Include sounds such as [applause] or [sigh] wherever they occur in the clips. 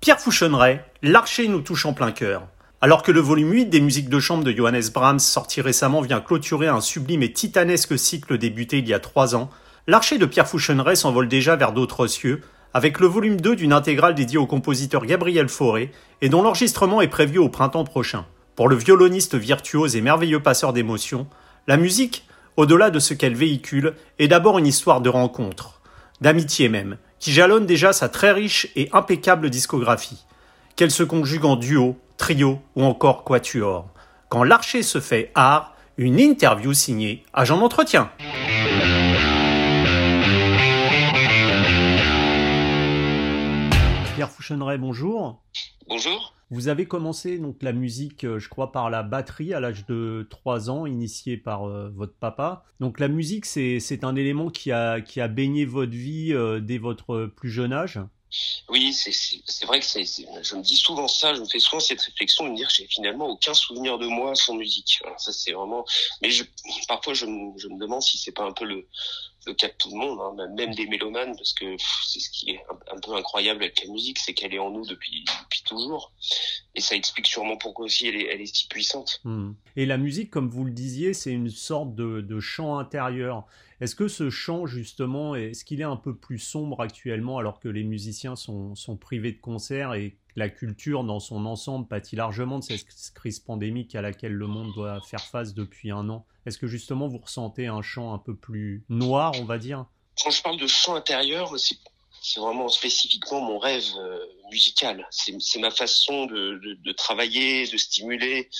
Pierre Fouchonneret, l'archer nous touche en plein cœur. Alors que le volume 8 des musiques de chambre de Johannes Brahms, sorti récemment, vient clôturer un sublime et titanesque cycle débuté il y a trois ans, l'archer de Pierre Fouchonneret s'envole déjà vers d'autres cieux, avec le volume 2 d'une intégrale dédiée au compositeur Gabriel Fauré, et dont l'enregistrement est prévu au printemps prochain. Pour le violoniste virtuose et merveilleux passeur d'émotions, la musique, au-delà de ce qu'elle véhicule, est d'abord une histoire de rencontre, d'amitié même, qui jalonne déjà sa très riche et impeccable discographie, qu'elle se conjugue en duo, trio ou encore quatuor. Quand l'archer se fait art, une interview signée Agent d'entretien. Pierre Fouchonneret, bonjour. Bonjour. Vous avez commencé donc la musique, euh, je crois, par la batterie à l'âge de 3 ans, initié par euh, votre papa. Donc la musique, c'est un élément qui a, baigné votre vie euh, dès votre plus jeune âge? Oui, c'est vrai que je me dis souvent ça, je me fais souvent cette réflexion de me dire que j'ai finalement aucun souvenir de moi sans musique. ça c'est vraiment, mais parfois je, je me demande si c'est pas un peu le, de tout le monde, hein, même des mélomanes, parce que c'est ce qui est un, peu incroyable avec la musique, c'est qu'elle est en nous depuis, depuis toujours. Et ça explique sûrement pourquoi aussi elle est, elle est si puissante. Hmm. Et la musique, comme vous le disiez, c'est une sorte de, de chant intérieur. Est-ce que ce chant, justement, est-ce qu'il est un peu plus sombre actuellement alors que les musiciens sont, sont privés de concerts et la culture dans son ensemble pâtit largement de cette crise pandémique à laquelle le monde doit faire face depuis un an Est-ce que justement vous ressentez un chant un peu plus noir, on va dire? Quand je parle de chant intérieur, c'est vraiment spécifiquement mon rêve euh, musical. C'est ma façon de, de, travailler, de stimuler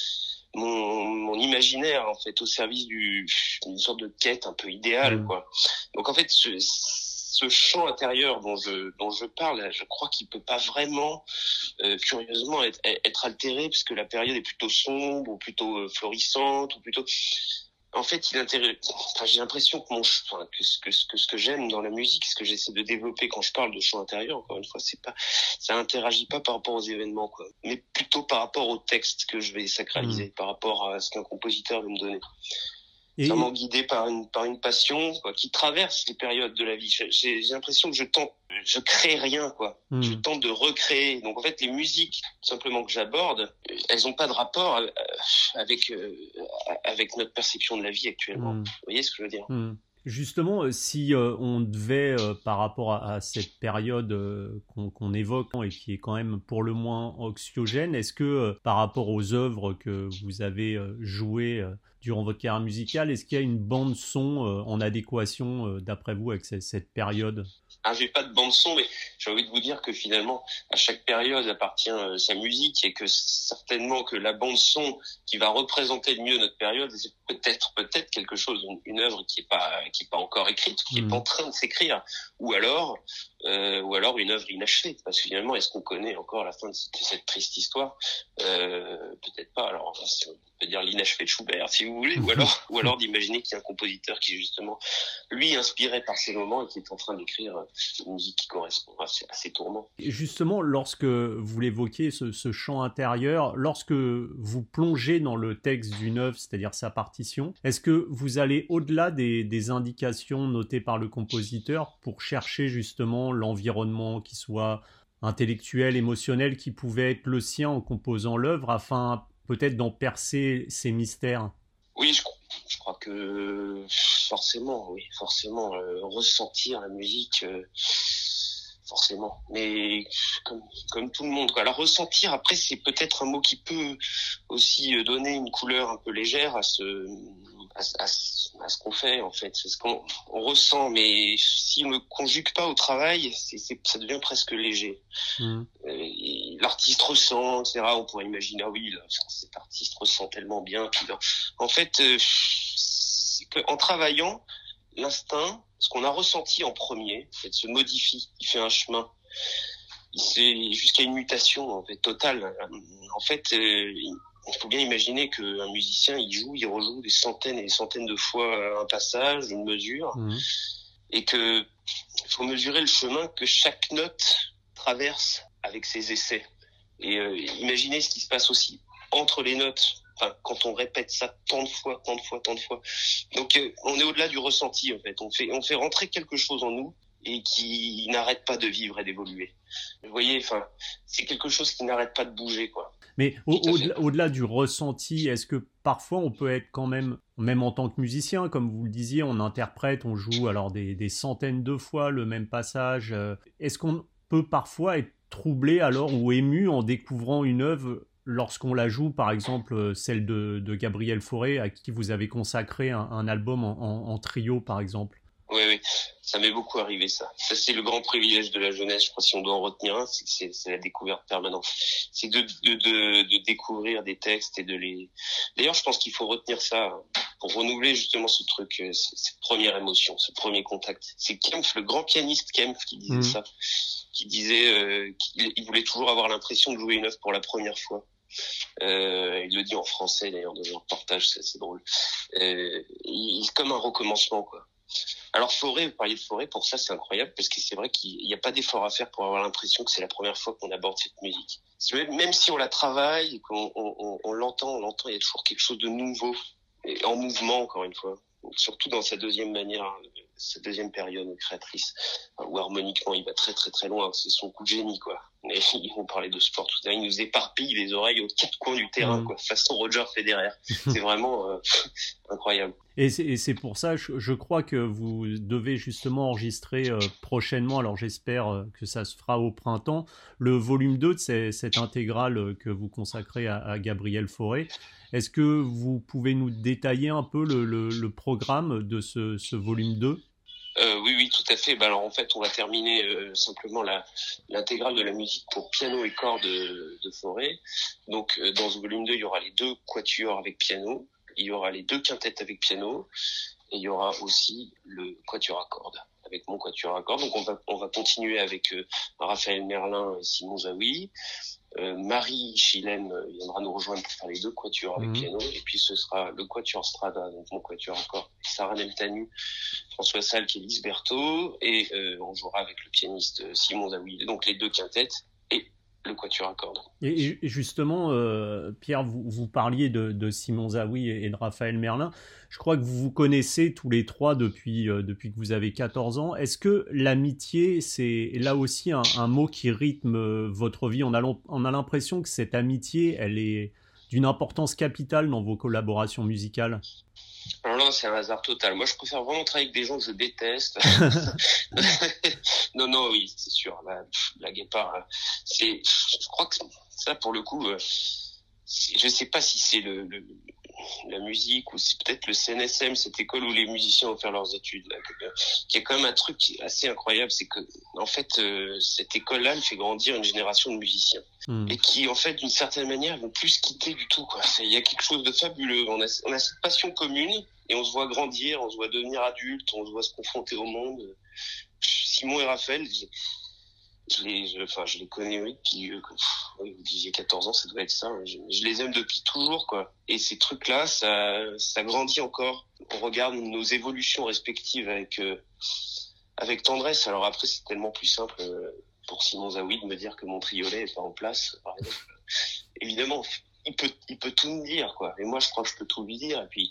mon, mon, imaginaire en fait au service d'une sorte de quête un peu idéale mmh. quoi. Donc en fait ce, ce champ intérieur dont je dont je parle, je crois qu'il peut pas vraiment euh, curieusement être, être altéré puisque la période est plutôt sombre ou plutôt euh, florissante ou plutôt en fait, il intéresse. Enfin, j'ai l'impression que mon, enfin, que ce que, que, ce que j'aime dans la musique, ce que j'essaie de développer quand je parle de chant intérieur, encore une fois, c'est pas, ça interagit pas par rapport aux événements, quoi, mais plutôt par rapport au texte que je vais sacraliser, mmh. par rapport à ce qu'un compositeur veut me donner. Et... Vraiment guidé par une par une passion quoi, qui traverse les périodes de la vie. J'ai l'impression que je tente, je crée rien quoi. Hmm. Je tente de recréer. Donc en fait, les musiques simplement que j'aborde, elles ont pas de rapport euh, avec euh, avec notre perception de la vie actuellement. Hmm. Vous voyez ce que je veux dire? Hmm. Justement, euh, si on devait, par rapport à, cette période qu'on évoque et qui est quand même pour le moins oxygène, est-ce que par rapport aux œuvres que vous avez jouées durant votre carrière musicale. Est-ce qu'il y a une bande son euh, en adéquation, euh, d'après vous, avec cette, période? Ah, j'ai pas de bande son, mais j'ai envie de vous dire que finalement, à chaque période appartient euh, sa musique et que certainement que la bande son qui va représenter le mieux notre période, c'est peut-être peut-être quelque chose, une, œuvre qui est pas qui est pas encore écrite, qui est mmh. en train de s'écrire, ou alors euh, ou alors une œuvre inachevée. Parce que finalement, est-ce qu'on connaît encore la fin de cette, triste histoire? Euh, Peut-être pas. Alors, on peut dire l'inachevé de Schubert, si vous voulez, ou [laughs] alors, ou alors d'imaginer qu'il y a un compositeur qui justement, lui, inspiré par ces moments et qui est en train d'écrire une musique qui correspond à ces, tourments. Et justement, lorsque vous l'évoquiez, ce, ce chant intérieur, lorsque vous plongez dans le texte d'une œuvre, c'est-à-dire sa partition, est-ce que vous allez au-delà des, des indications notées par le compositeur pour chercher justement l'environnement qui soit intellectuel, émotionnel, qui pouvait être le sien en composant l'œuvre afin peut-être d'en percer ces mystères? Oui, je, crois que forcément, oui, forcément, euh, ressentir la musique, euh, forcément. Mais comme, tout le monde, quoi. Alors ressentir, après, c'est peut-être un mot qui peut aussi euh, donner une couleur un peu légère à ce à, ce qu'on fait en fait, c'est ce qu'on ressent. Mais si on ne conjugue pas au travail, c'est, ça devient presque léger. Mmh. Euh, l'artiste ressent, etc. On pourrait imaginer, ah oui, cet artiste ressent tellement bien. En fait, euh, c'est qu'en travaillant, l'instinct, ce qu'on a ressenti en premier, fait, se modifie, il fait un chemin. C'est jusqu'à une mutation en fait totale. En fait, euh, il faut bien imaginer qu'un musicien, il joue, il rejoue des centaines et des centaines de fois un passage, une mesure, mmh. et que il faut mesurer le chemin que chaque note traverse avec ses essais. Et euh, imaginez ce qui se passe aussi entre les notes, enfin, quand on répète ça tant de fois, tant de fois, tant de fois. Donc euh, on est au-delà du ressenti en fait. On fait on fait rentrer quelque chose en nous et qui n'arrête pas de vivre et d'évoluer. Vous voyez, enfin, c'est quelque chose qui n'arrête pas de bouger, quoi. Mais au-delà du ressenti, est-ce que parfois on peut être quand même, même en tant que musicien, comme vous le disiez, on interprète, on joue alors des, des centaines de fois le même passage. Euh, est-ce qu'on peut parfois être troublé alors ou ému en découvrant une œuvre lorsqu'on la joue, par exemple euh, celle de, de Gabriel Fauré, à qui vous avez consacré un, album en, trio, par exemple Oui, oui, ça m'est beaucoup arrivé ça. Ça c'est le grand privilège de la jeunesse. Je crois si on doit en retenir un, c'est la découverte permanente. C'est de, de, de, de, découvrir des textes et de les. D'ailleurs, je pense qu'il faut retenir ça pour renouveler justement ce truc, euh, cette première émotion, ce premier contact. C'est Kempf, le grand pianiste Kempf, qui disait mmh. ça qui disait euh, qu'il voulait toujours avoir l'impression de jouer une œuvre pour la première fois. Euh, il le dit en français d'ailleurs dans un reportage, c'est assez drôle. Euh, il, comme un recommencement quoi. Alors Forêt, vous parliez de Forêt, pour ça c'est incroyable parce que c'est vrai qu'il n'y a pas d'effort à faire pour avoir l'impression que c'est la première fois qu'on aborde cette musique. Même si on la travaille, qu'on on, l'entend, on l'entend, il y a toujours quelque chose de nouveau et en mouvement encore une fois. surtout dans sa deuxième manière sa deuxième période créatrice, où harmoniquement il va très très très loin, c'est son coup de génie quoi. Mais [laughs] on parlait de sport tout à l'heure, il nous éparpille les oreilles aux quatre coins du terrain, quoi, façon Roger Federer. [laughs] c'est vraiment euh, [laughs] incroyable. Et c'est pour ça, je, crois que vous devez justement enregistrer euh, prochainement, alors j'espère euh, que ça se fera au printemps, le volume 2 de cette intégrale que vous consacrez à, Gabriel Fauré. Est-ce que vous pouvez nous détailler un peu le, le, programme de ce, ce volume 2 euh, oui, oui, tout à fait. Bah, alors en fait, on va terminer euh, simplement l'intégrale de la musique pour piano et cordes de, de Forêt. Donc euh, dans ce volume 2, il y aura les deux quatuors avec piano, il y aura les deux quintettes avec piano, et il y aura aussi le quatuor à cordes avec mon quatuor à cordes. Donc on va on va continuer avec Raphaël Merlin et Simon Zawi. Euh, Marie Chilène euh, viendra nous rejoindre pour faire les deux quatuors avec mhm. piano, et puis ce sera le quatuor Strada, donc mon quatuor encore, Sarah Nemtanu, François Salle qui est Lisberto, et euh, on jouera avec le pianiste Simon Zawi, donc les deux quintettes, le à cordes. Et, justement, euh, Pierre, vous, vous, parliez de, Simon Zawi et de Raphaël Merlin. Je crois que vous vous connaissez tous les trois depuis, euh, depuis que vous avez 14 ans. Est-ce que l'amitié, c'est là aussi un, mot qui rythme euh, votre vie? On a, on a l'impression que cette amitié, elle est d'une importance capitale dans vos collaborations musicales alors là, c'est un hasard total. Moi, je préfère vraiment travailler avec des gens que je déteste. [laughs] non, non, oui, c'est sûr. La, la guépard, hein. c'est, je crois que ça, pour le coup, euh, je sais pas si c'est le, le, la musique ou c'est peut-être le CNSM, cette école où les musiciens vont faire leurs études. Là, qui a quand même un truc assez incroyable, c'est que en fait euh, cette école-là, elle fait grandir une génération de musiciens hmm. et qui en fait d'une certaine manière vont plus quitter du tout. Il y a quelque chose de fabuleux. On a, on a cette passion commune et on se voit grandir, on se voit devenir adulte, on se voit se confronter au monde. Simon et Raphaël, je les, enfin, je les connais oui, depuis, euh, disiez 14 ans, ça doit être ça. Hein. Je, les aime depuis toujours, quoi. Et ces trucs-là, ça, ça grandit encore. On regarde nos évolutions respectives avec, euh, avec tendresse. Alors après, c'est tellement plus simple euh, pour Simon Zawi de me dire que mon triolet est pas en place, par exemple. Évidemment, il peut, il peut tout me dire, quoi. Et moi, je crois que je peux tout lui dire. Et puis,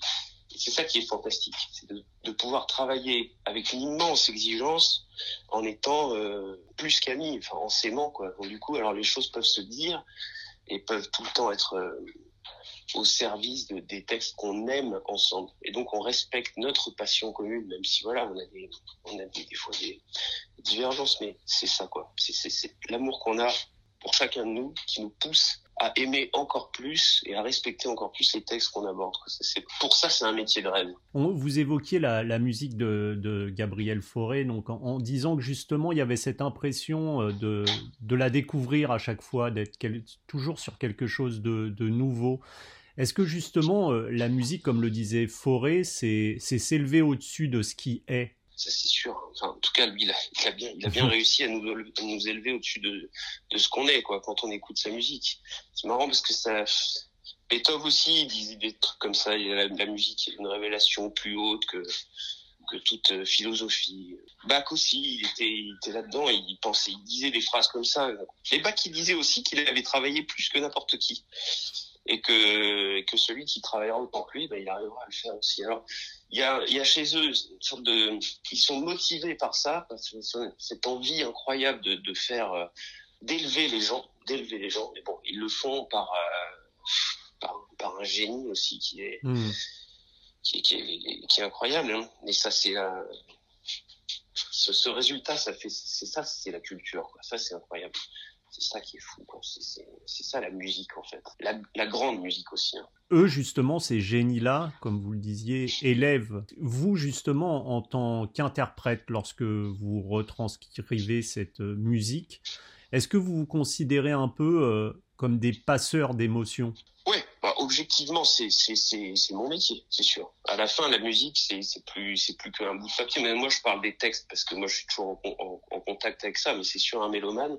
c'est ça qui est fantastique, c'est de, pouvoir travailler avec une immense exigence en étant euh, plus qu'amis, en s'aimant quoi. Du coup, alors les choses peuvent se dire et peuvent tout le temps être euh, au service de, des textes qu'on aime ensemble. Et donc on respecte notre passion commune, même si voilà, on a des, on a des, fois des, des divergences, mais c'est ça quoi. C'est l'amour qu'on a pour chacun de nous qui nous pousse à aimer encore plus et à respecter encore plus les textes qu'on aborde. Pour ça, c'est un métier de rêve. Vous évoquiez la, musique de, Gabriel Fauré, donc en, disant que justement il y avait cette impression euh, de, la découvrir à chaque fois, d'être toujours sur quelque chose de, de nouveau. Est-ce que justement euh, la musique, comme le disait Fauré, c'est s'élever au-dessus de ce qui est? Ça c'est sûr. Enfin, en tout cas, lui, il a, bien, il a bien réussi à nous, nous élever au-dessus de, de ce qu'on est, quoi, quand on écoute sa musique. C'est marrant parce que ça, Beethoven aussi, il disait des trucs comme ça. Il y a la, musique est une révélation plus haute que, que toute euh, philosophie. Bach aussi, il était, il était là-dedans il pensait, il disait des phrases comme ça. Et Bach, il disait aussi qu'il avait travaillé plus que n'importe qui. Et que, que celui qui travaillera autant que lui, ben, il arrivera à le faire aussi. Alors, il y a, y a chez eux une sorte de, ils sont motivés par ça, parce que cette envie incroyable de, de faire, euh, d'élever les gens, d'élever les gens. Mais bon, ils le font par, euh, par, un génie aussi qui est, mmh. qui, qui, est, qui est incroyable. Hein. Mais ça, c'est ce, ce, résultat, ça fait, c'est ça, c'est la culture. Quoi. Ça, c'est incroyable. C'est ça qui est fou. C'est ça la musique en fait. La, grande musique aussi. Hein. Eux justement, ces génies-là, comme vous le disiez, élèvent vous justement en tant qu'interprète lorsque vous retranscrivez cette euh, musique. Est-ce que vous vous considérez un peu euh, comme des passeurs d'émotions? Oui, bah, objectivement, c'est mon métier, c'est sûr. À la fin, la musique, c'est plus plus qu'un bout de papier. Mais moi, je parle des textes parce que moi, je suis toujours en, en contact avec ça. Mais c'est sûr, un mélomane,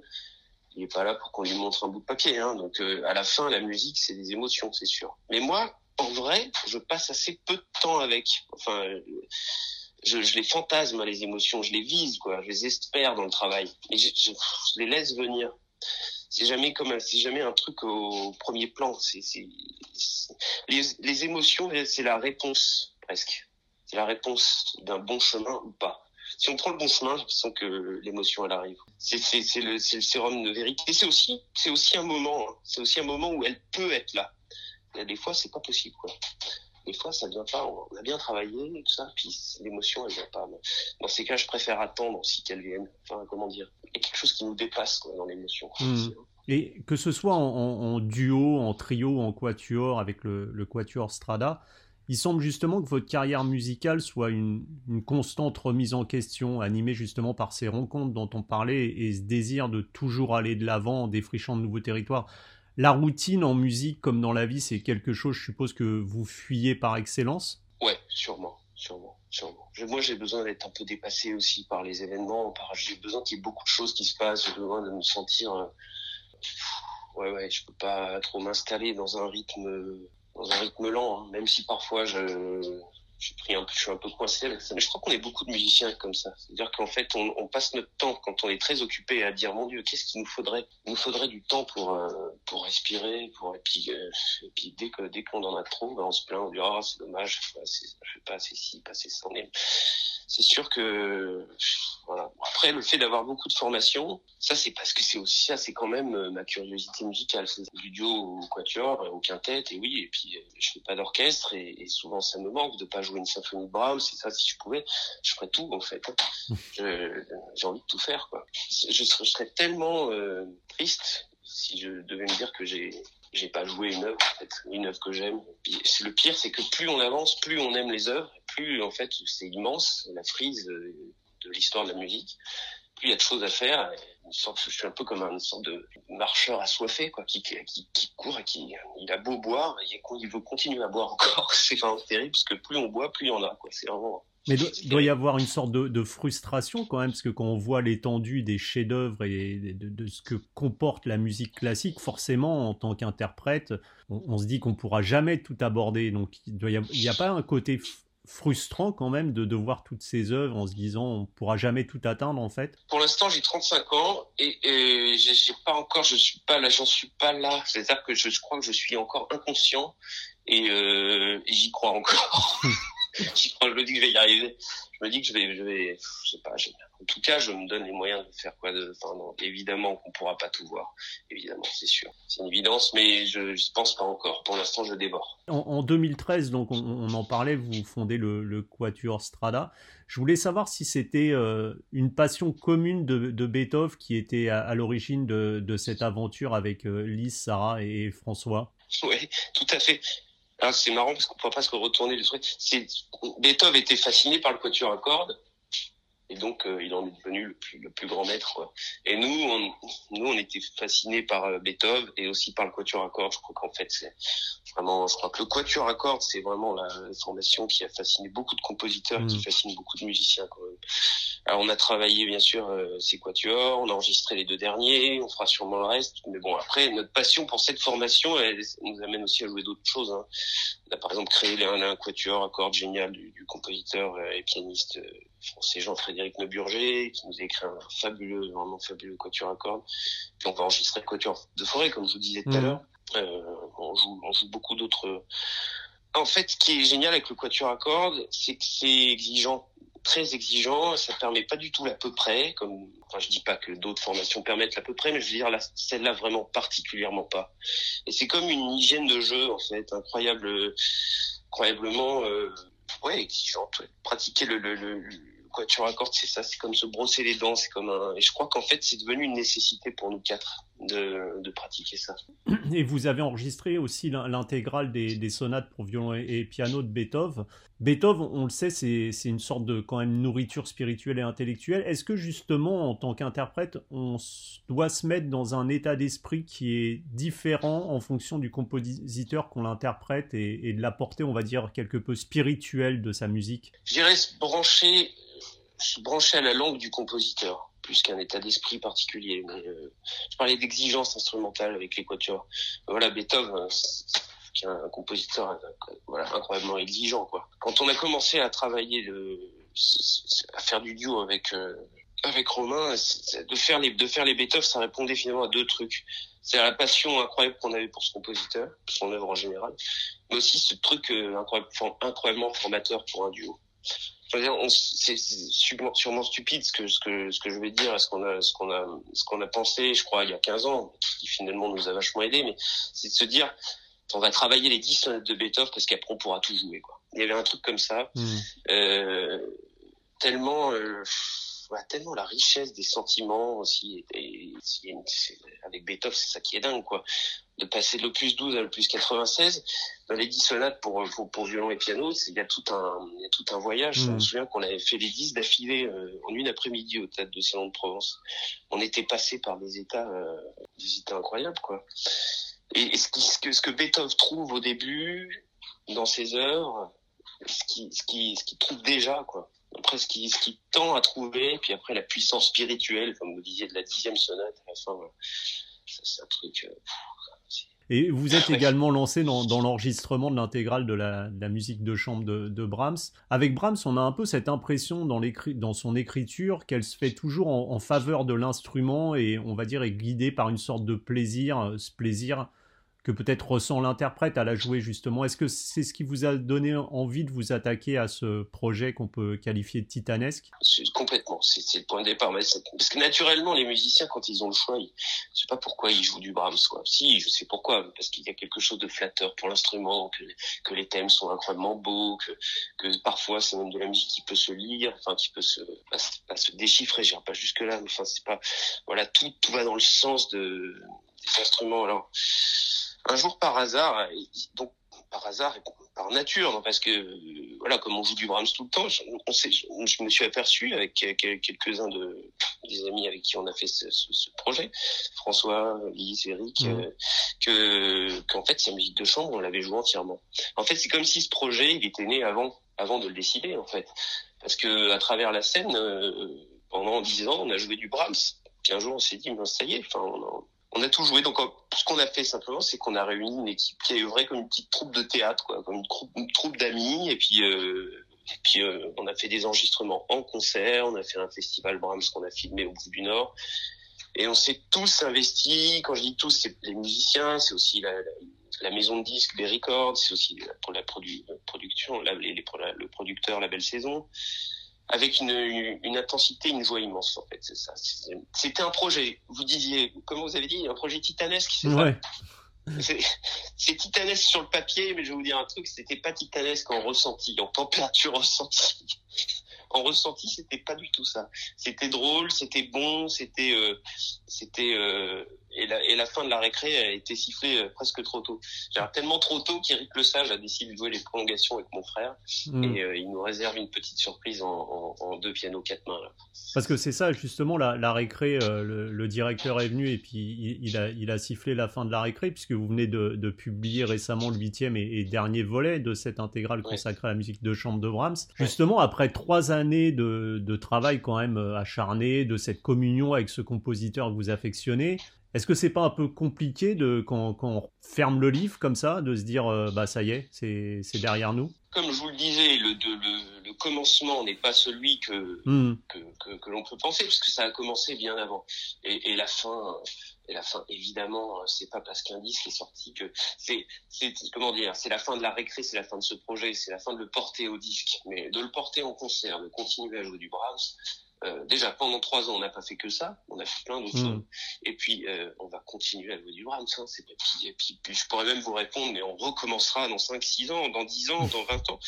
il est pas là pour qu'on lui montre un bout de papier. Hein. Donc euh, à la fin, la musique, c'est des émotions, c'est sûr. Mais moi, en vrai, je passe assez peu de temps avec. Enfin, je, je les fantasme les émotions, je les vise, quoi. Je les espère dans le travail, mais je, je, les laisse venir. C'est jamais comme c'est jamais un truc au premier plan. C'est les, les émotions, c'est la réponse presque. C'est la réponse d'un bon chemin ou pas si on prend le bon chemin, j'ai l'impression que l'émotion elle arrive. C'est le sérum de vérité. C'est aussi c'est aussi un moment. Hein. C'est aussi un moment où elle peut être là. Et des fois c'est pas possible. Des fois ça vient pas. On a bien travaillé et tout ça, puis l'émotion elle vient pas. Dans ces cas, je préfère attendre aussi qu'elle vienne. Comment dire? Il y a quelque chose qui nous dépasse dans l'émotion. Mmh. Et que ce soit en, duo, en trio, en quatuor avec le quatuor Strada, il semble justement que votre carrière musicale soit une, constante remise en question, animée justement par ces rencontres dont on parlait et ce désir de toujours aller de l'avant en défrichant de nouveaux territoires. La routine en musique comme dans la vie, c'est quelque chose, je suppose, que vous fuyez par excellence? Ouais, sûrement, sûrement, sûrement. moi, j'ai besoin d'être un peu dépassé aussi par les événements. J'ai besoin qu'il y ait beaucoup de choses qui se passent. J'ai besoin de me sentir... Euh, ouais, ouais, je peux pas trop m'installer dans un rythme dans un rythme lent, hein. même si parfois je, je, pris un peu, je suis un peu coincé avec ça. Mais je crois qu'on est beaucoup de musiciens comme ça. C'est-à-dire qu'en fait, on, passe notre temps quand on est très occupé à dire mon Dieu, qu'est-ce qu'il nous faudrait? Il nous faudrait du temps pour euh, pour respirer, et puis, euh, dès qu'on en a trop, ben on se plaint, on dit ah c'est dommage, je fais pas assez ci, pas assez ça c'est sûr que voilà. Après, le fait d'avoir beaucoup de formations, ça c'est parce que c'est aussi ça, c'est quand même euh, ma curiosité musicale. C'est du duo au quatuor, au quintet, et oui, et puis euh, je fais pas d'orchestre, et, souvent ça me manque de pas jouer une symphonie de Brahms. C'est ça, si je pouvais, je ferais tout en fait. [laughs] J'ai envie de tout faire, quoi. Je serais, je serais tellement euh, triste si je devais me dire que j'ai j'ai pas joué une œuvre, en fait, une œuvre que j'aime. C'est le pire, c'est que plus on avance, plus on aime les œuvres, plus en fait c'est immense la frise de l'histoire de la musique. Plus il y a de choses à faire. Une sorte, je suis un peu comme une sorte de marcheur assoiffé, quoi, qui, qui, qui court et qui, il a beau boire, il veut continuer à boire encore. [laughs] C'est vraiment terrible parce que plus on boit, plus il y en a, quoi. C'est vraiment mais il doit, y avoir une sorte de, frustration quand même, parce que quand on voit l'étendue des chefs-d'œuvre et de, ce que comporte la musique classique, forcément, en tant qu'interprète, on, se dit qu'on pourra jamais tout aborder. Donc, il n'y a, pas un côté frustrant quand même de, de voir toutes ces œuvres en se disant on pourra jamais tout atteindre en fait Pour l'instant, j'ai 35 ans et, et j'ai pas encore, je suis pas là, j'en suis pas là. C'est-à-dire que je, crois que je suis encore inconscient et, euh, et j'y crois encore. [laughs] [laughs] je me dis que je vais y arriver. Je me dis que je vais, je vais, je sais pas, en tout cas, je me donne les moyens de faire quoi de, enfin, non, évidemment qu'on pourra pas tout voir. Évidemment, c'est sûr. C'est une évidence, mais je, je pense pas encore. Pour l'instant, je déborde. En, 2013, donc, on, en parlait, vous fondez le, le Quatuor Strada. Je voulais savoir si c'était euh, une passion commune de, de, Beethoven qui était à, l'origine de, de, cette aventure avec euh, Lise, Sarah et François. [laughs] Oui, tout à fait. Ah, c'est marrant parce qu'on pas se retourner le truc. Beethoven était fasciné par le quatuor à cordes. Et donc, euh, il en est devenu le plus, le plus grand maître. Quoi. Et nous, on, nous, on était fascinés par euh, Beethoven et aussi par le quatuor à cordes. Je crois qu'en fait, c'est vraiment, je crois que le quatuor à cordes, c'est vraiment la formation qui a fasciné beaucoup de compositeurs, qui mmh. fascine beaucoup de musiciens. Quand même. Alors, on a travaillé bien sûr euh, ces quatuors, on a enregistré les deux derniers, on fera sûrement le reste. Mais bon, après, notre passion pour cette formation, elle, nous amène aussi à jouer d'autres choses. Hein. On a par exemple créé un, un quatuor à cordes génial du, du compositeur et pianiste français Jean-Frédéric Neuburger, qui nous a écrit un fabuleux, vraiment fabuleux quatuor à cordes. Puis on va enregistrer le quatuor de forêt, comme je vous disais tout à mmh. l'heure. on, joue, on joue beaucoup d'autres. En fait, ce qui est génial avec le quatuor à cordes, c'est que c'est exigeant très exigeant, ça permet pas du tout l'à peu près, comme enfin je dis pas que d'autres formations permettent l'à peu près, mais je veux dire celle-là vraiment particulièrement pas. Et c'est comme une hygiène de jeu en fait, incroyable, incroyablement euh, ouais exigeante. Pratiquer le, le, le, quatuor à cordes, c'est ça, c'est comme se brosser les dents, c'est comme un. Et je crois qu'en fait c'est devenu une nécessité pour nous quatre de, de, pratiquer ça. [clears throat] Et vous avez enregistré aussi l'intégrale des, des, sonates pour violon et, piano de Beethoven. Beethoven, on le sait, c'est une sorte de quand même nourriture spirituelle et intellectuelle. Est-ce que justement, en tant qu'interprète, on doit se mettre dans un état d'esprit qui est différent en fonction du compositeur qu'on l'interprète et, et, de la portée, on va dire, quelque peu spirituelle de sa musique? Je dirais se brancher, se brancher à la langue du compositeur plus qu'un état d'esprit particulier. Euh, je parlais d'exigence instrumentale avec l'équateur. Voilà, Beethoven, euh, qui est un compositeur euh, voilà, incroyablement exigeant. Quoi. Quand on a commencé à travailler, le, à faire du duo avec avec Romain, de faire les de faire les Beethoven, ça répondait finalement à deux trucs. C'est la passion incroyable qu'on avait pour ce compositeur, pour son œuvre en général, mais aussi ce truc incroyablement formateur pour un duo c'est sûrement stupide ce que ce que ce que je vais dire, ce qu'on a ce qu'on a ce qu'on a pensé, je crois, il y a 15 ans, qui finalement nous a vachement aidé, mais c'est de se dire, on va travailler les 10 sonates de Beethoven parce qu'après on pourra tout jouer, quoi. Il y avait un truc comme ça, mmh. euh, tellement. Euh, tellement la richesse des sentiments aussi. Et, et, avec Beethoven, c'est ça qui est dingue, quoi. De passer de l'opus 12 à l'opus 96, dans les 10 sonates pour, pour, pour violon et piano, il y a tout un, il y a tout un voyage. Je me mmh. souviens qu'on avait fait les 10 d'affilée euh, en une après-midi au théâtre de Salon de Provence. On était passé par des états, euh, des états incroyables, quoi. Et, ce, qui, ce, que, ce que Beethoven trouve au début, dans ses œuvres, ce qui, ce qui, ce qu'il trouve déjà, quoi après ce qui, ce qui tend à trouver, puis après la puissance spirituelle, comme vous disiez, de la dixième sonate, à la fin, c'est un truc. Euh, et vous êtes également lancé dans, dans l'enregistrement de l'intégrale de la, de la, musique de chambre de, de, Brahms. Avec Brahms, on a un peu cette impression dans, dans son écriture qu'elle se fait toujours en, en faveur de l'instrument et on va dire est guidée par une sorte de plaisir, euh, ce plaisir que peut-être ressent l'interprète à la jouer justement. Est-ce que c'est ce qui vous a donné envie de vous attaquer à ce projet qu'on peut qualifier de titanesque? Complètement, c'est le point de départ. Parce que naturellement, les musiciens, quand ils ont le choix, ils... je sais pas pourquoi ils jouent du Brahms. Quoi. Si, je sais pourquoi, parce qu'il y a quelque chose de flatteur pour l'instrument, que, les thèmes sont incroyablement beaux, que, parfois c'est même de la musique qui peut se lire, enfin qui peut se pas, se déchiffrer. J'irai pas jusque là, mais enfin c'est pas voilà tout tout va dans le sens de des instruments. Alors un jour par hasard, donc par hasard et par nature, parce que voilà, comme on joue du Brahms tout le temps, je, on sait, je me suis aperçu avec quelques-uns de des amis avec qui on a fait ce, ce, projet, François, Lise, Eric, mmh. euh, que qu'en fait sa musique de chambre on l'avait joué entièrement. En fait, c'est comme si ce projet il était né avant avant de le décider en fait, parce que à travers la scène, euh, pendant dix ans, on a joué du Brahms. Puis un jour, on s'est dit, ça y est, enfin, on on a tout joué. Donc, ce qu'on a fait simplement, c'est qu'on a réuni une équipe qui a œuvré comme une petite troupe de théâtre, quoi, comme une troupe, troupe d'amis. Et puis, euh, puis euh, on a fait des enregistrements en concert. On a fait un festival Brahms qu'on a filmé au bout du Nord. Et on s'est tous investis. Quand je dis tous, c'est les musiciens, c'est aussi la, maison de disques, les records, c'est aussi pour la production, le producteur, la belle saison avec une, une, intensité, une joie immense en fait. C'est ça. C'était un projet. Vous disiez, comme vous avez dit, un projet titanesque. C'est ouais. C'est titanesque sur le papier, mais je vais vous dire un truc, c'était pas titanesque en ressenti, en température ressentie [laughs] en ressenti, c'était pas du tout ça. C'était drôle, c'était bon, c'était, euh, c'était, euh, et, la, et la fin de la récré a été sifflée euh, presque trop tôt. tellement trop tôt qu'Éric Le Sage a décidé de jouer les prolongations avec mon frère hmm. et euh, il nous réserve une petite surprise en, en, en deux pianos quatre mains. Là. Parce que c'est ça, justement, la, la récré, euh, le, le, directeur est venu et puis il, il, a, il a sifflé la fin de la récré puisque vous venez de, de publier récemment le huitième et, et, dernier volet de cette intégrale consacrée à la musique de chambre de Brahms. Justement, après trois années de, de travail quand même acharné, de cette communion avec ce compositeur que vous affectionnez, est-ce que c'est pas un peu compliqué de quand, quand, on ferme le livre comme ça, de se dire euh, bah ça y est, c'est derrière nous? Comme je vous le disais, le, le, le commencement n'est pas celui que, hmm. que, que, que l'on peut penser, parce que ça a commencé bien avant. Et, et la fin, Et la fin, évidemment, c'est pas parce qu'un disque est sorti que c'est, c'est comment dire, c'est la fin de la récré, c'est la fin de ce projet, c'est la fin de le porter au disque, mais de le porter en concert, de continuer à jouer du Brahms, euh, déjà pendant trois ans, on n'a pas fait que ça, on a fait plein d'autres hmm. choses. Et puis euh, on va continuer à jouer du Brahms. Hein, c'est puis, puis, puis, je pourrais même vous répondre, mais on recommencera dans 5 6 ans, dans 10 ans, dans 20 ans.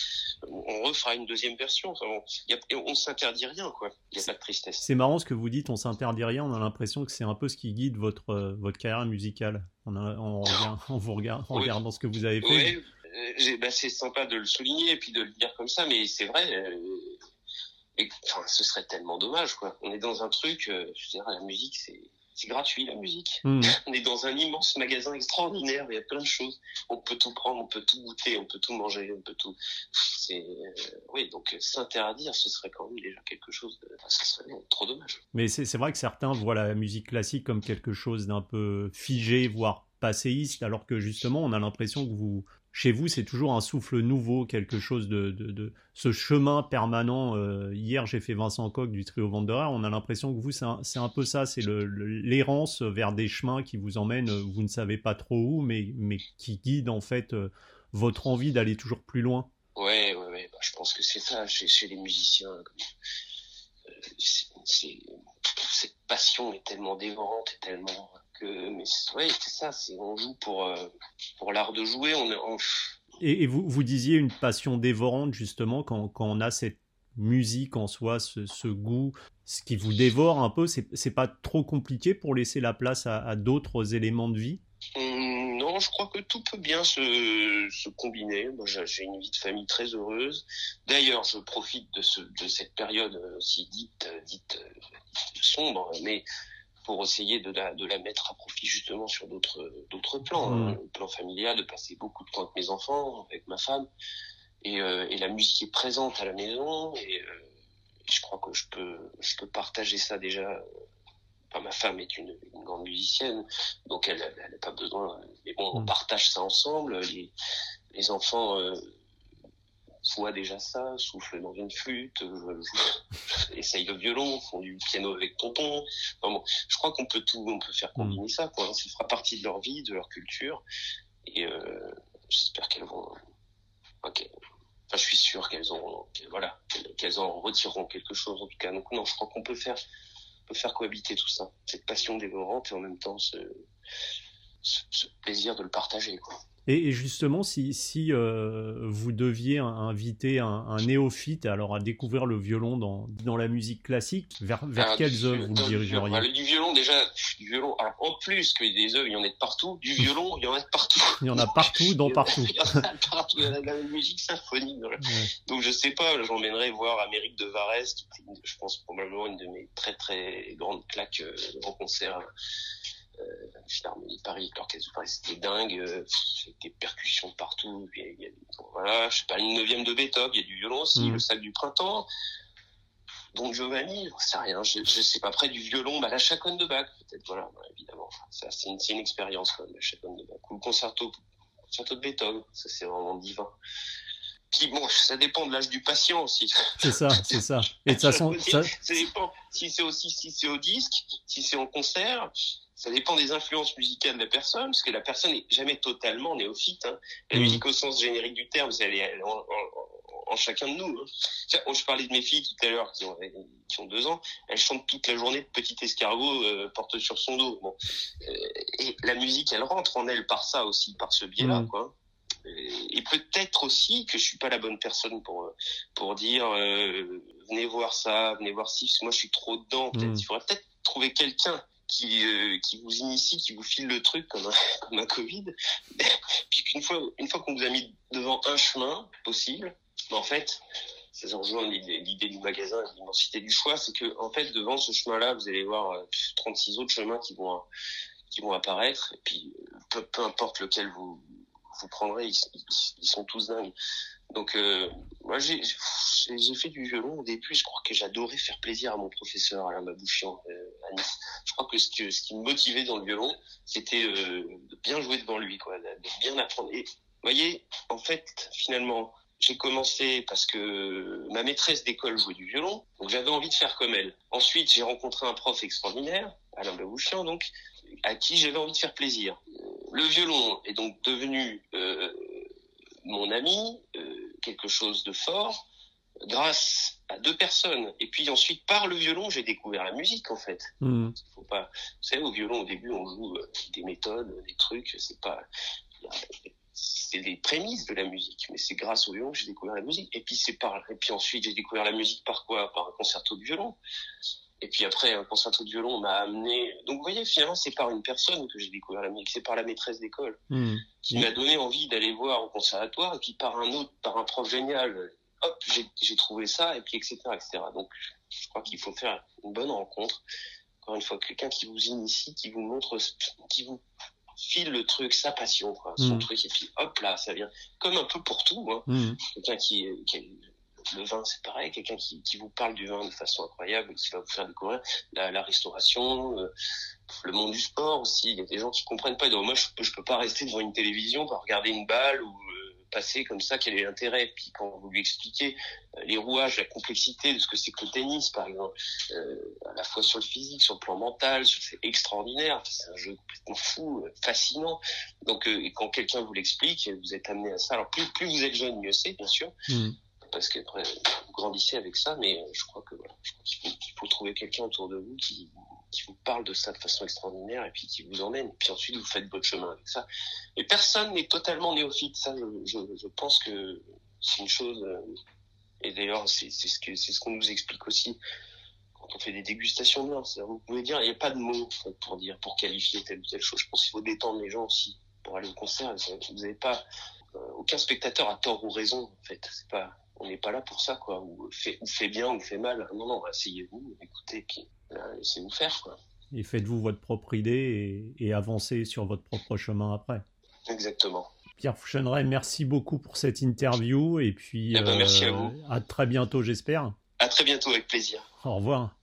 On refera une deuxième version. Enfin, on, y a, on s'interdit rien, quoi. Il n'y a pas de tristesse. C'est marrant ce que vous dites, on s'interdit rien. On a l'impression que c'est un peu ce qui guide votre euh, votre carrière musicale. On, on, regarde, on vous regarde, en regardant ce que vous avez fait. Oui, bah, c'est sympa de le souligner et puis de le dire comme ça, mais c'est vrai. Euh, et, enfin, ce serait tellement dommage, quoi. On est dans un truc, euh, je dirais, la musique, c'est, c'est gratuit, la musique. Hmm. [laughs] On est dans un immense magasin extraordinaire, il y a plein de choses. On peut tout prendre, on peut tout goûter, on peut tout manger, on peut tout. C'est, euh, oui, donc s'interdire, ce serait quand même déjà quelque chose de, ce serait trop dommage. Mais c'est vrai que certains voient la musique classique comme quelque chose d'un peu figé, voire passéiste, alors que justement, on a l'impression que vous, chez vous, c'est toujours un souffle nouveau, quelque chose de, de, ce chemin permanent. Euh, hier, j'ai fait Vincent Coq du trio Wanderer. On a l'impression que vous, c'est un, un, peu ça, c'est l'errance vers des chemins qui vous emmènent, euh, vous ne savez pas trop où, mais, mais qui guident en fait euh, votre envie d'aller toujours plus loin. Ouais, ouais, ouais. Bah, je pense que c'est ça chez, les musiciens. Passion est tellement dévorante et tellement mais ouais, c'est ça, c'est on joue pour euh, pour l'art de jouer. On, Et, vous vous disiez une passion dévorante justement quand, quand on a cette musique en soi, ce, ce goût, ce qui vous dévore un peu, c'est pas trop compliqué pour laisser la place à, d'autres éléments de vie? Hum, je crois que tout peut bien se, se combiner. J'ai une vie de famille très heureuse. D'ailleurs, je profite de, ce, de cette période aussi dite, dite, dite sombre, mais pour essayer de la, de la mettre à profit justement sur d'autres d'autres plans, mmh. hein. le plan familial, de passer beaucoup de temps avec mes enfants, avec ma femme, et, euh, et la musique est présente à la maison, et, euh, je crois que je peux je peux partager ça déjà. Enfin, ma femme est une, une grande musicienne, donc elle n'a pas besoin. Mais bon, on mmh. partage ça ensemble. Les, les enfants euh, voient déjà ça, soufflent dans une flûte, euh, essayent le violon, font du piano avec tonton. bon, je crois qu'on peut tout, on peut faire combiner ça, quoi. Ça fera partie de leur vie, de leur culture. Et euh, j'espère qu'elles vont. Ok. Enfin, je suis sûr qu'elles ont, voilà, qu'elles en retireront quelque chose en tout cas. Donc non, je crois qu'on peut faire, peut faire cohabiter tout ça, cette passion dévorante et en même temps ce, ce, ce plaisir de le partager, quoi. Et, justement, si, si euh, vous deviez inviter un, néophyte alors à découvrir le violon dans, dans la musique classique, vers, vers quelles œuvres vous le dirigeriez? Du violon, déjà, du violon. Alors, en plus que des œuvres, il y en a de partout. Du violon, il y en a de partout. Il y en a partout, dans partout. [laughs] il y en a partout. Il y en a de la musique symphonique. Donc, je sais pas, j'emmènerai voir Amérique de Varese, je pense probablement une de mes très très grandes claques euh, en concert euh, Philharmonie de Paris, l'orchestre de Paris, c'était dingue, euh, des percussions partout, il y a, voilà, je sais pas, une neuvième de Beethoven, il y a du violon aussi, mm. le sac du printemps, Don Giovanni, je sais rien, je, je sais pas, près du violon, bah, la chaconne de Bach, peut-être, voilà, évidemment, ça, c'est une, une, expérience, quand même, la chaconne de Bach, ou le concerto, concerto de Beethoven, ça c'est vraiment divin. Puis bon, ça dépend de l'âge du patient aussi. C'est ça, c'est ça. Et de toute [laughs] façon, ça... ça dépend si c'est aussi si c'est au disque, si c'est en concert, ça dépend des influences musicales de la personne, parce que la personne n'est jamais totalement néophyte. Hein. La mmh. musique au sens générique du terme, elle est en, en, en chacun de nous. Hein. Je parlais de mes filles tout à l'heure, qui ont, qui ont deux ans, elles chantent toute la journée de Petit Escargot euh, porte sur son dos. Bon. Euh, et la musique, elle rentre en elle par ça aussi, par ce biais-là. Mmh. quoi. Et peut-être aussi que je suis pas la bonne personne pour pour dire euh, venez voir ça, venez voir ci. Parce que moi, je suis trop dedans. Peut-être. Mmh. Il faudrait peut-être trouver quelqu'un qui, euh, qui vous initie, qui vous file le truc comme un, [laughs] comme un Covid. [laughs] Puis qu'une fois, une fois qu'on vous a mis devant un chemin possible, ben, en fait, ça rejoint l'idée du magasin, l'immensité du choix, c'est que en fait devant ce chemin-là, vous allez voir 36 euh, autres chemins qui vont qui vont apparaître, et puis peu, peu importe lequel vous vous prendrez, ils, sont tous dingues. Donc euh, moi j'ai fait du violon au début. Je crois que j'adorais faire plaisir à mon professeur Alain Babouchian euh, Je crois que ce, qui me motivait dans le violon, c'était euh, de bien jouer devant lui, de, bien apprendre. Et vous voyez, en fait, finalement, j'ai commencé parce que ma maîtresse d'école jouait du violon, donc j'avais envie de faire comme elle. Ensuite, j'ai rencontré un prof extraordinaire, Alain Babouchian, donc à qui j'avais envie de faire plaisir. Le violon est donc devenu euh, mon ami, euh, quelque chose de fort, grâce à deux personnes. Et puis ensuite, par le violon, j'ai découvert la musique en fait. Hmm. Faut pas, vous savez, au violon, au début, on joue euh, des méthodes, des trucs. C'est pas, c'est les prémices de la musique. Mais c'est grâce au violon que j'ai découvert la musique. Et puis c'est par, et puis ensuite, j'ai découvert la musique par quoi? Par un concerto de violon. Et puis après, un concerto de violon m'a amené. Donc vous voyez, finalement, c'est par une personne que j'ai découvert la musique. C'est par la maîtresse d'école Hmm. qui m'a donné envie d'aller voir au conservatoire. Et puis par un autre, par un prof génial, hop, j'ai- trouvé ça. Et puis etc. etc. Donc je crois qu'il faut faire une bonne rencontre. Encore une fois, quelqu'un qui vous initie, qui vous montre, qui vous file le truc, sa passion, quoi, son Mm. truc. Et puis hop là, ça vient. Comme un peu pour tout. Hein Hmm. quelqu'un qui, qui le vin c'est pareil quelqu'un qui, qui vous parle du vin de façon incroyable qui va vous faire découvrir la, la restauration euh, le monde du sport aussi il y a des gens qui comprennent pas donc moi je je peux pas rester devant une télévision pour regarder une balle ou passer comme ça quel est l'intérêt? Puis quand vous lui expliquez euh, les rouages la complexité de ce que c'est que le tennis par exemple euh, à la fois sur le physique sur le plan mental c'est extraordinaire c'est un jeu complètement fou euh, fascinant. Donc euh, et quand quelqu'un vous l'explique vous êtes amené à ça. Alors plus plus vous êtes jeune mieux c'est bien sûr Hmm. parce qu'après vous grandissez avec ça, mais je crois que voilà, je crois qu'il faut, qu'il faut trouver quelqu'un autour de vous qui, qui vous parle de ça de façon extraordinaire et puis qui vous emmène. Puis ensuite vous faites votre chemin avec ça. Et personne n'est totalement néophyte. Ça, je, pense que c'est une chose. euh, et d'ailleurs, c'est ce c'est ce qu'on nous explique aussi quand on fait des dégustations de vin. Vous pouvez dire, il n'y a pas de mots pour dire, pour qualifier telle ou telle chose. Je pense qu'il faut détendre les gens aussi pour aller au concert. Vous n'avez pas euh, aucun spectateur a tort ou raison en fait. On n'est pas là pour ça quoi. Ou fait, ou fait bien ou fait mal. Non non, asseyez-vous, écoutez, puis laissez-vous faire quoi. Et faites-vous votre propre idée et, et avancez sur votre propre chemin après. Exactement. Pierre Fouchonneray, merci beaucoup pour cette interview et puis Eh ben, merci à vous. à très bientôt j'espère. À très bientôt avec plaisir. Au revoir.